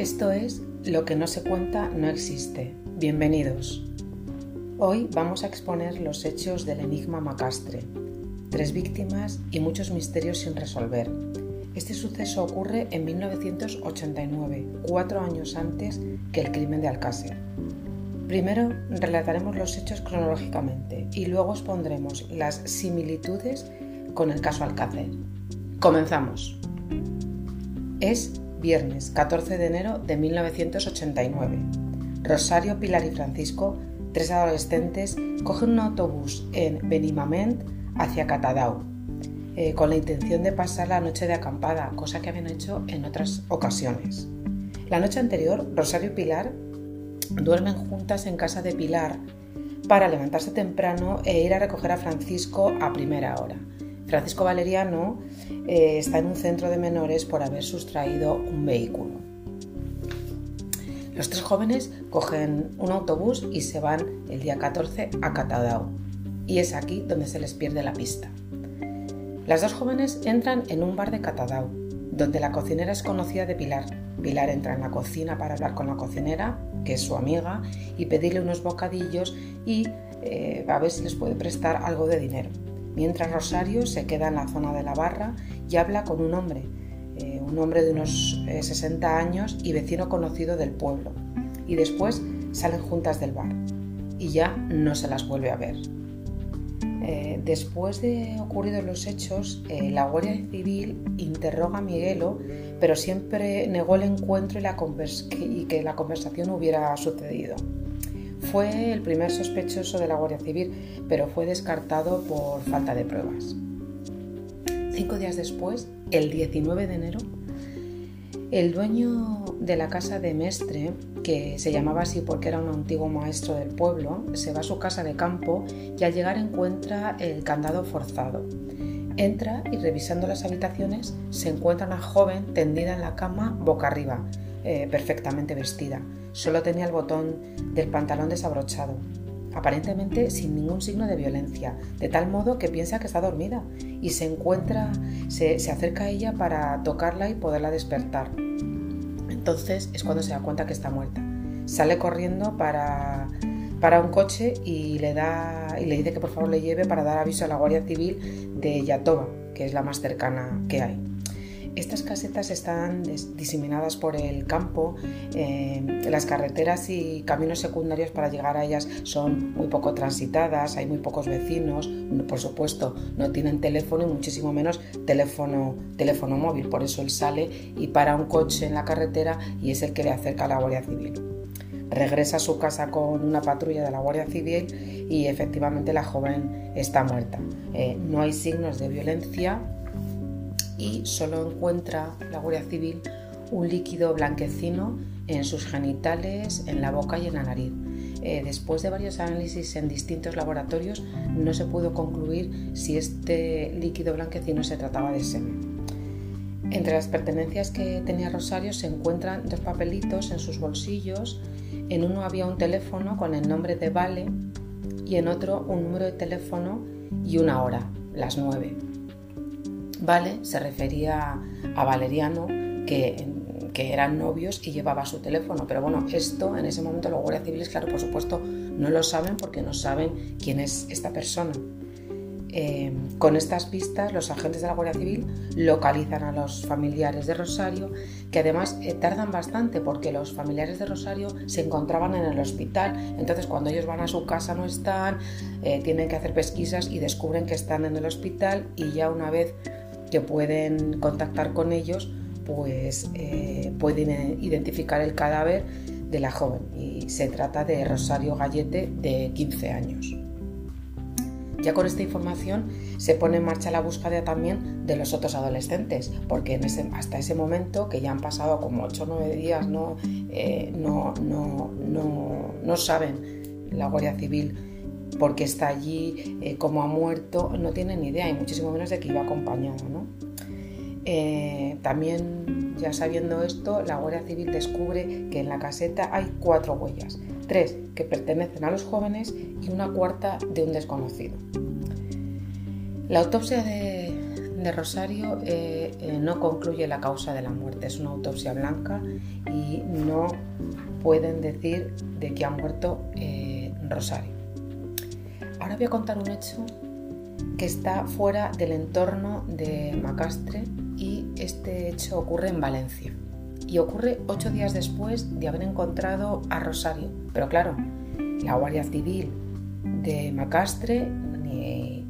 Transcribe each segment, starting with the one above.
Esto es Lo que no se cuenta no existe. Bienvenidos. Hoy vamos a exponer los hechos del enigma Macastre. Tres víctimas y muchos misterios sin resolver. Este suceso ocurre en 1989, cuatro años antes que el crimen de Alcácer. Primero relataremos los hechos cronológicamente y luego expondremos las similitudes con el caso Alcácer. Comenzamos. Es viernes 14 de enero de 1989. Rosario, Pilar y Francisco, tres adolescentes, cogen un autobús en Benimament hacia Catadau, eh, con la intención de pasar la noche de acampada, cosa que habían hecho en otras ocasiones. La noche anterior, Rosario y Pilar duermen juntas en casa de Pilar para levantarse temprano e ir a recoger a Francisco a primera hora. Francisco Valeriano eh, está en un centro de menores por haber sustraído un vehículo. Los tres jóvenes cogen un autobús y se van el día 14 a Catadao. Y es aquí donde se les pierde la pista. Las dos jóvenes entran en un bar de Catadao, donde la cocinera es conocida de Pilar. Pilar entra en la cocina para hablar con la cocinera, que es su amiga, y pedirle unos bocadillos y eh, a ver si les puede prestar algo de dinero mientras Rosario se queda en la zona de la barra y habla con un hombre, eh, un hombre de unos 60 eh, años y vecino conocido del pueblo. Y después salen juntas del bar y ya no se las vuelve a ver. Eh, después de ocurridos los hechos, la Guardia Civil interroga a Miguelo, pero siempre negó el encuentro y que la conversación hubiera sucedido. Fue el primer sospechoso de la Guardia Civil, pero fue descartado por falta de pruebas. Cinco días después, el 19 de enero, el dueño de la casa de Mestre, que se llamaba así porque era un antiguo maestro del pueblo, se va a su casa de campo y al llegar encuentra el candado forzado. Entra y revisando las habitaciones se encuentra una joven tendida en la cama boca arriba, eh, perfectamente vestida. Solo tenía el botón del pantalón desabrochado, aparentemente sin ningún signo de violencia, de tal modo que piensa que está dormida y se encuentra, se, acerca a ella para tocarla y poderla despertar. Entonces es cuando se da cuenta que está muerta. Sale corriendo para, para un coche y le, da, y le dice que por favor le lleve para dar aviso a la Guardia Civil de Yatoba, que es la más cercana que hay. Estas casetas están diseminadas por el campo, eh, las carreteras y caminos secundarios para llegar a ellas son muy poco transitadas, hay muy pocos vecinos, por supuesto no tienen teléfono y muchísimo menos teléfono, teléfono móvil, por eso él sale y para un coche en la carretera y es el que le acerca a la Guardia Civil. Regresa a su casa con una patrulla de la Guardia Civil y efectivamente la joven está muerta. Eh, no hay signos de violencia y solo encuentra la Guardia Civil un líquido blanquecino en sus genitales, en la boca y en la nariz. Eh, después de varios análisis en distintos laboratorios, no se pudo concluir si este líquido blanquecino se trataba de semen. Entre las pertenencias que tenía Rosario se encuentran dos papelitos en sus bolsillos. En uno había un teléfono con el nombre de Vale y en otro un número de teléfono y una hora, las nueve. Vale se refería a Valeriano, que, eran novios y llevaba su teléfono. Pero bueno, esto en ese momento los guardias civiles, claro, por supuesto, no lo saben porque no saben quién es esta persona. Eh, con estas pistas, los agentes de la Guardia Civil localizan a los familiares de Rosario, que además eh, tardan bastante porque los familiares de Rosario se encontraban en el hospital. Entonces, cuando ellos van a su casa no están, eh, tienen que hacer pesquisas y descubren que están en el hospital y ya una vez que pueden contactar con ellos, pues eh, pueden identificar el cadáver de la joven y se trata de Rosario Gallete de 15 años. Ya con esta información se pone en marcha la búsqueda también de los otros adolescentes, porque hasta ese momento, que ya han pasado como 8 o 9 días, eh, no, no, no, no saben la Guardia Civil porque está allí, eh, como ha muerto, no tiene ni idea, y muchísimo menos de que iba acompañado. Eh, también, ya sabiendo esto, la Guardia Civil descubre que en la caseta hay cuatro huellas, tres que pertenecen a los jóvenes y una cuarta de un desconocido. La autopsia de, Rosario eh, eh, no concluye la causa de la muerte, es una autopsia blanca y no pueden decir de que ha muerto Rosario. Ahora voy a contar un hecho que está fuera del entorno de Macastre y este hecho ocurre en Valencia. Y ocurre ocho días después de haber encontrado a Rosario. Pero claro, la Guardia Civil de Macastre ni,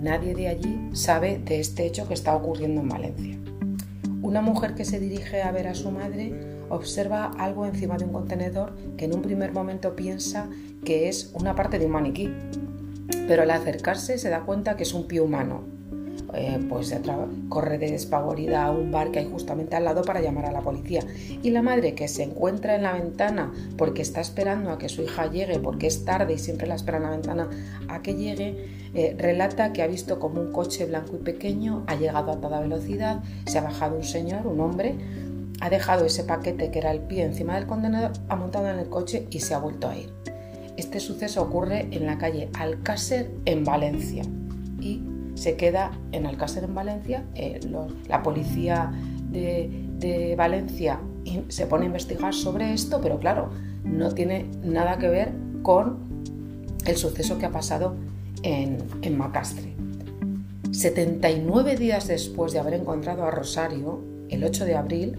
nadie de allí sabe de este hecho que está ocurriendo en Valencia. Una mujer que se dirige a ver a su madre observa algo encima de un contenedor que en un primer momento piensa que es una parte de un maniquí, pero al acercarse se da cuenta que es un pie humano. Eh, pues corre despavorida a un bar que hay justamente al lado para llamar a la policía. Y la madre que se encuentra en la ventana porque está esperando a que su hija llegue, porque es tarde y siempre la espera en la ventana a que llegue, eh, relata que ha visto como un coche blanco y pequeño ha llegado a toda velocidad, se ha bajado un señor, un hombre, ha dejado ese paquete que era el pie encima del contenedor, ha montado en el coche y se ha vuelto a ir. Este suceso ocurre en la calle Alcácer en Valencia y se queda en Alcácer en Valencia. Eh, la policía de, Valencia se pone a investigar sobre esto, pero claro, no tiene nada que ver con el suceso que ha pasado en, en Macastre. 79 días después de haber encontrado a Rosario, el 8 de abril,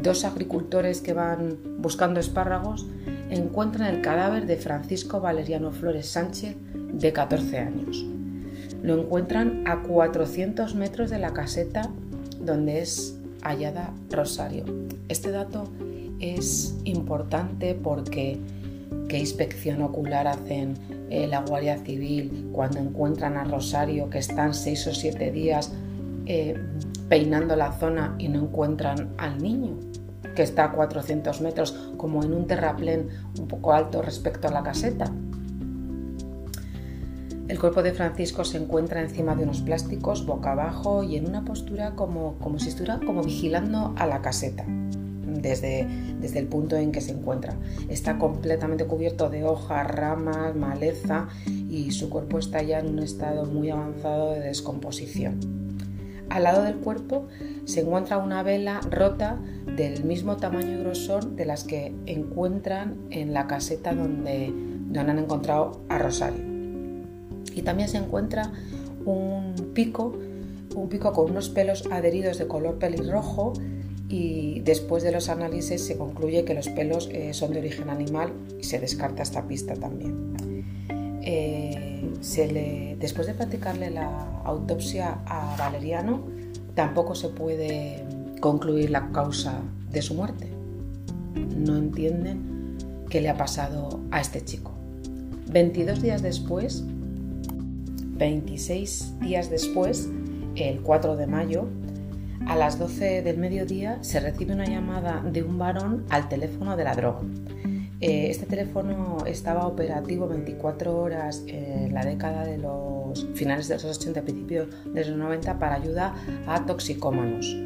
dos agricultores que van buscando espárragos encuentran el cadáver de Francisco Valeriano Flores Sánchez, de 14 años. Lo encuentran a 400 metros de la caseta donde es hallada Rosario. Este dato es importante porque qué inspección ocular hacen eh, la Guardia Civil cuando encuentran a Rosario que están seis o siete días eh, peinando la zona y no encuentran al niño, que está a 400 metros, como en un terraplén un poco alto respecto a la caseta. El cuerpo de Francisco se encuentra encima de unos plásticos, boca abajo y en una postura como, como si estuviera como vigilando a la caseta. Desde, desde, el punto en que se encuentra. Está completamente cubierto de hojas, ramas, maleza y su cuerpo está ya en un estado muy avanzado de descomposición. Al lado del cuerpo se encuentra una vela rota del mismo tamaño y grosor de las que encuentran en la caseta donde, donde han encontrado a Rosario. Y también se encuentra un pico, un pico con unos pelos adheridos de color pelirrojo y después de los análisis se concluye que los pelos eh, son de origen animal y se descarta esta pista también. Eh, después de practicarle la autopsia a Valeriano, tampoco se puede concluir la causa de su muerte. No entienden qué le ha pasado a este chico. 22 días después, 26 días después, el 4 de mayo, a las 12 del mediodía se recibe una llamada de un varón al teléfono de la droga. Eh, este teléfono estaba operativo 24 horas en la década de los finales de los 80, principios de los 90 para ayuda a toxicómanos.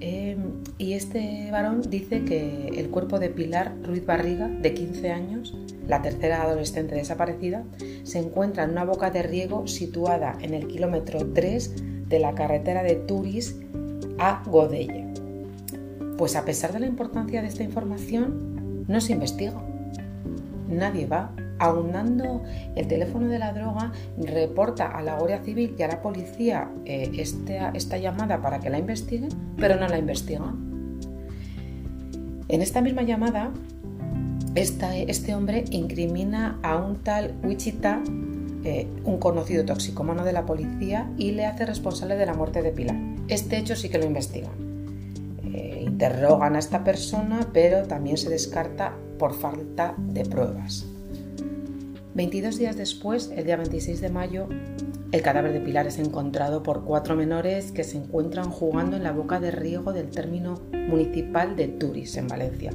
Em, y este varón dice que el cuerpo de Pilar Ruiz Barriga, de 15 años, la tercera adolescente desaparecida, se encuentra en una boca de riego situada en el kilómetro 3 de la carretera de Turis a Godella. Pues a pesar de la importancia de esta información, no se investiga. Nadie va. Aunando el teléfono de la droga, reporta a la Guardia Civil y a la policía eh, esta, llamada para que la investiguen, pero no la investigan. En esta misma llamada, este hombre incrimina a un tal Wichita, eh, un conocido toxicómano de la policía, y le hace responsable de la muerte de Pilar. Este hecho sí que lo investigan interrogan a esta persona, pero también se descarta por falta de pruebas. 22 días después, el día 26 de mayo, el cadáver de Pilar es encontrado por cuatro menores que se encuentran jugando en la boca de riego del término municipal de Turis, en Valencia.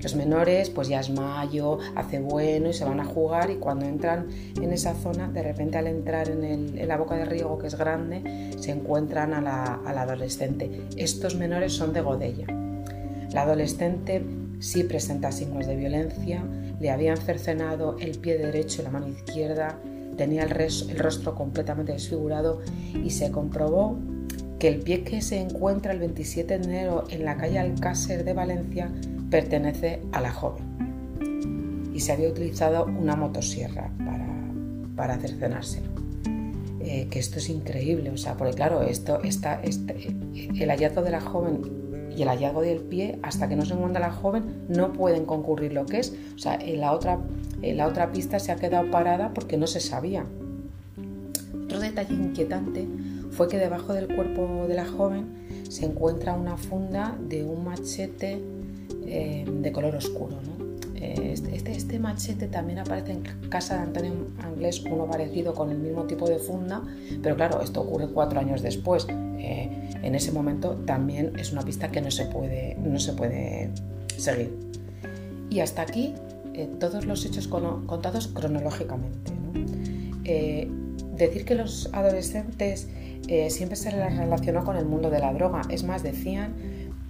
Los menores, pues ya es mayo, hace bueno y se van a jugar y cuando entran en esa zona, de repente al entrar en, la boca de riego que es grande, se encuentran a la, a la adolescente. Estos menores son de Godella. La adolescente sí presenta signos de violencia, le habían cercenado el pie derecho y la mano izquierda, tenía el, rostro completamente desfigurado y se comprobó que el pie que se encuentra el 27 de enero en la calle Alcácer de Valencia pertenece a la joven. Y se había utilizado una motosierra para, para cercenárselo. Eh, que esto es increíble, o sea, porque claro, esto está, este, el hallazgo de la joven y el hallazgo del pie, hasta que no se encuentra la joven, no pueden concurrir lo que es. O sea, en la otra, la otra pista se ha quedado parada porque no se sabía. Otro detalle inquietante fue que debajo del cuerpo de la joven se encuentra una funda de un machete eh, de color oscuro. Eh, este, este, este, machete también aparece en casa de Antonio Anglés, uno parecido con el mismo tipo de funda, pero claro, esto ocurre cuatro años después. Eh, en ese momento también es una pista que no se puede, no se puede seguir. Y hasta aquí todos los hechos contados cronológicamente. decir que los adolescentes siempre se les relacionó con el mundo de la droga. Es más, decían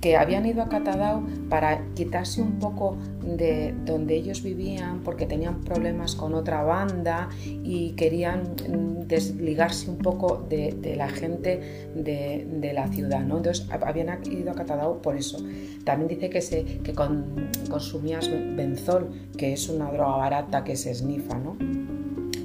que habían ido a Catadao para quitarse un poco de donde ellos vivían porque tenían problemas con otra banda y querían mm, desligarse un poco de, la gente de, la ciudad. ¿no? Entonces habían ido a Catadao por eso. También dice que, se, que consumías benzol, que es una droga barata que se esnifa. ¿no?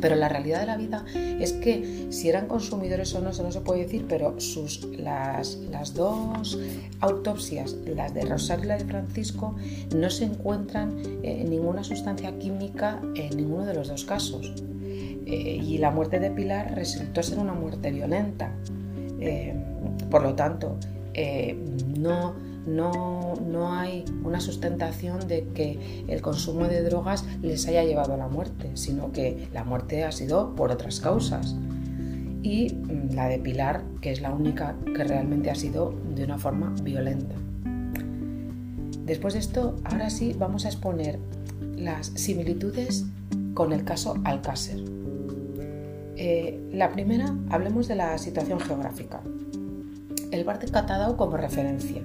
Pero la realidad de la vida es que si eran consumidores o no, eso no se puede decir, pero sus, las, las dos autopsias, las de Rosario y la de Francisco, no se encuentran eh, ninguna sustancia química en ninguno de los dos casos. Eh, y la muerte de Pilar resultó ser una muerte violenta. Eh, por lo tanto, no no, hay una sustentación de que el consumo de drogas les haya llevado a la muerte, sino que la muerte ha sido por otras causas. Y mm, la de Pilar, que es la única que realmente ha sido de una forma violenta. Después de esto, ahora sí vamos a exponer las similitudes con el caso Alcácer. Eh, la primera, hablemos de la situación geográfica. El bar de Catadao como referencia.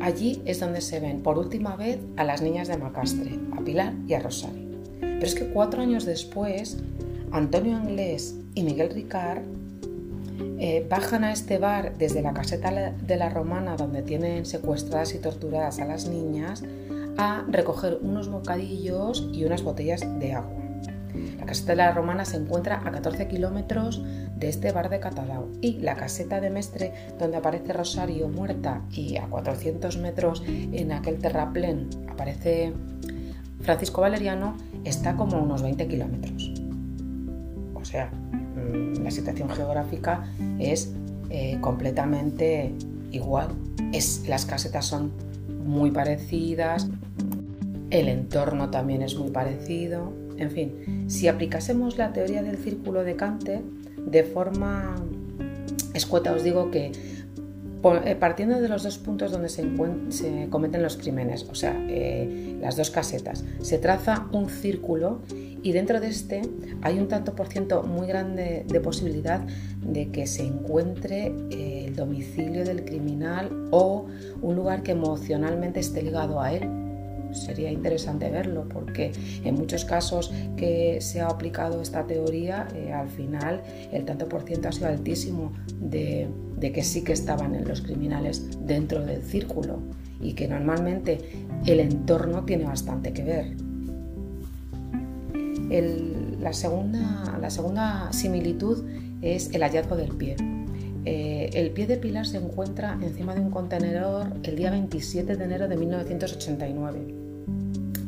Allí es donde se ven por última vez a las niñas de Macastre, a Pilar y a Rosario. Pero es que cuatro años después, Antonio Anglés y Miguel Ricard eh, bajan a este bar desde la caseta de la Romana donde tienen secuestradas y torturadas a las niñas a recoger unos bocadillos y unas botellas de agua. La caseta de la Romana se encuentra a 14 kilómetros de este bar de Catadao y la caseta de Mestre, donde aparece Rosario muerta y a 400 metros en aquel terraplén aparece Francisco Valeriano, está como a unos 20 kilómetros. O sea, la situación geográfica es eh, completamente igual. Es, las casetas son muy parecidas, el entorno también es muy parecido. En fin, si aplicásemos la teoría del círculo de Canter de forma escueta, os digo que eh, partiendo de los dos puntos donde se, cometen los crímenes, o sea, eh, las dos casetas, se traza un círculo y dentro de este hay un tanto por ciento muy grande de posibilidad de que se encuentre eh, el domicilio del criminal o un lugar que emocionalmente esté ligado a él sería interesante verlo porque en muchos casos que se ha aplicado esta teoría, eh, al final el tanto por ciento ha sido altísimo de, que sí que estaban en los criminales dentro del círculo y que normalmente el entorno tiene bastante que ver. la, segunda, la segunda similitud es el hallazgo del pie. Eh, el pie de Pilar se encuentra encima de un contenedor el día 27 de enero de 1989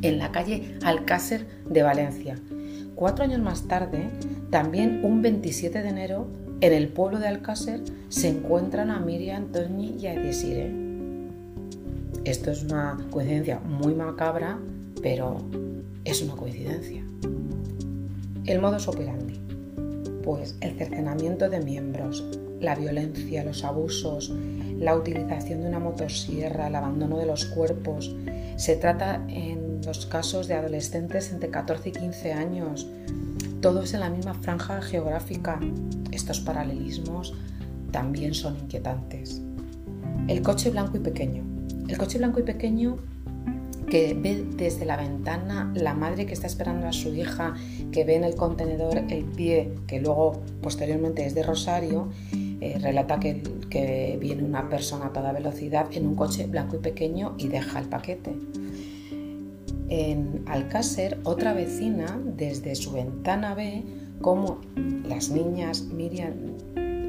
en la calle Alcácer de Valencia. Cuatro años más tarde, también un 27 de enero, en el pueblo de Alcácer se encuentran a Miriam, Toñi y a Desire. Esto es una coincidencia muy macabra, pero es una coincidencia. El modus operandi. Pues el cercenamiento de miembros, la violencia, los abusos, la utilización de una motosierra, el abandono de los cuerpos. Se trata en los casos de adolescentes entre 14 y 15 años, todos en la misma franja geográfica. Estos paralelismos también son inquietantes. El coche blanco y pequeño. El coche blanco y pequeño que ve desde la ventana la madre que está esperando a su hija, que ve en el contenedor el pie, que luego posteriormente es de Rosario, eh, relata que, que, viene una persona a toda velocidad en un coche blanco y pequeño y deja el paquete. En Alcácer, otra vecina desde su ventana ve cómo las niñas Miriam,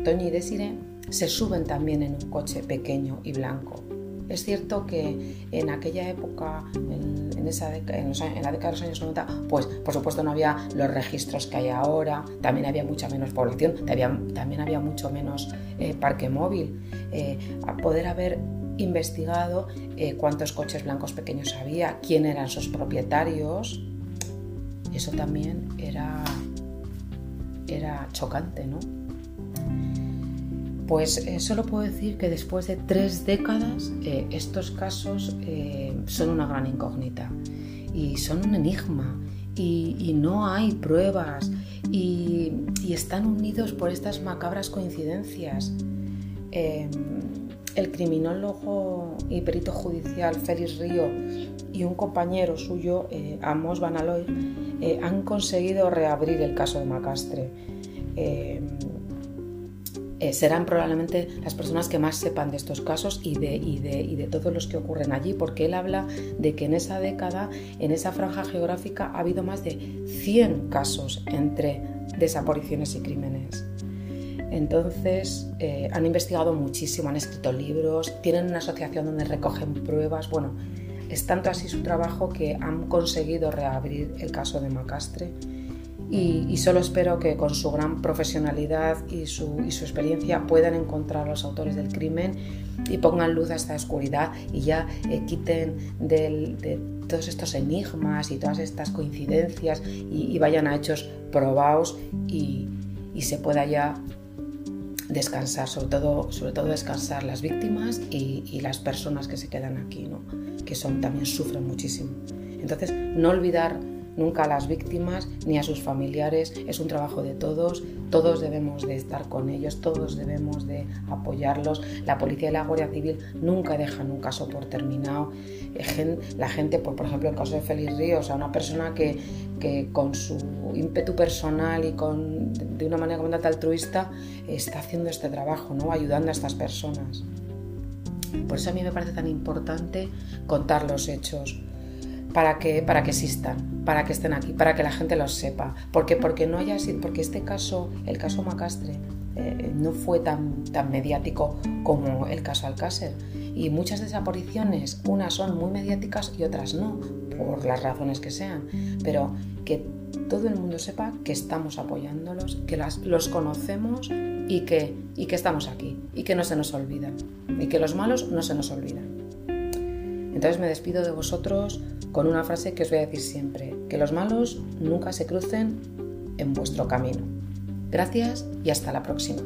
Toño y Desiree se suben también en un coche pequeño y blanco. Es cierto que en aquella época, en, esa en, la década de los años 90, pues por supuesto no había los registros que hay ahora, también había mucha menos población, también, había mucho menos eh, parque móvil. Eh, a poder haber investigado eh, cuántos coches blancos pequeños había, quién eran sus propietarios, eso también era, era chocante, ¿no? Pues eh, solo puedo decir que después de tres décadas eh, estos casos son una gran incógnita y son un enigma y, no hay pruebas y, están unidos por estas macabras coincidencias. El criminólogo y perito judicial Félix Río y un compañero suyo, Amos Van Aloy, han conseguido reabrir el caso de Macastre em, eh, serán probablemente las personas que más sepan de estos casos y de, y, de, y de, todos los que ocurren allí, porque él habla de que en esa década, en esa franja geográfica, ha habido más de 100 casos entre desapariciones y crímenes. Entonces, eh, han investigado muchísimo, han escrito libros, tienen una asociación donde recogen pruebas. Bueno, es tanto así su trabajo que han conseguido reabrir el caso de Macastre y, solo espero que con su gran profesionalidad y su, experiencia puedan encontrar a los autores del crimen y pongan luz a esta oscuridad y ya eh, quiten de todos estos enigmas y todas estas coincidencias y, vayan a hechos probados y, se pueda ya descansar, sobre todo, sobre todo descansar las víctimas y, las personas que se quedan aquí, ¿no? que son, también sufren muchísimo. Entonces, no olvidar nunca a las víctimas ni a sus familiares. Es un trabajo de todos, todos debemos de estar con ellos, todos debemos de apoyarlos. La policía y la Guardia Civil nunca dejan un caso por terminado. La gente, por, ejemplo, el caso de Félix Ríos, una persona que, con su ímpetu personal y de una manera completamente altruista está haciendo este trabajo, ¿no? ayudando a estas personas. Por eso a mí me parece tan importante contar los hechos, para que, para que existan, para que estén aquí, para que la gente los sepa. Porque, porque, no haya, porque este caso, el caso Macastre, eh, no fue tan, tan mediático como el caso Alcácer. Y muchas desapariciones, unas son muy mediáticas y otras no, por las razones que sean. Pero que todo el mundo sepa que estamos apoyándolos, que las, los conocemos y que, y que estamos aquí y que no se nos olvidan. Y que los malos no se nos olvidan. Entonces me despido de vosotros con una frase que os voy a decir siempre, que los malos nunca se crucen en vuestro camino. Gracias y hasta la próxima.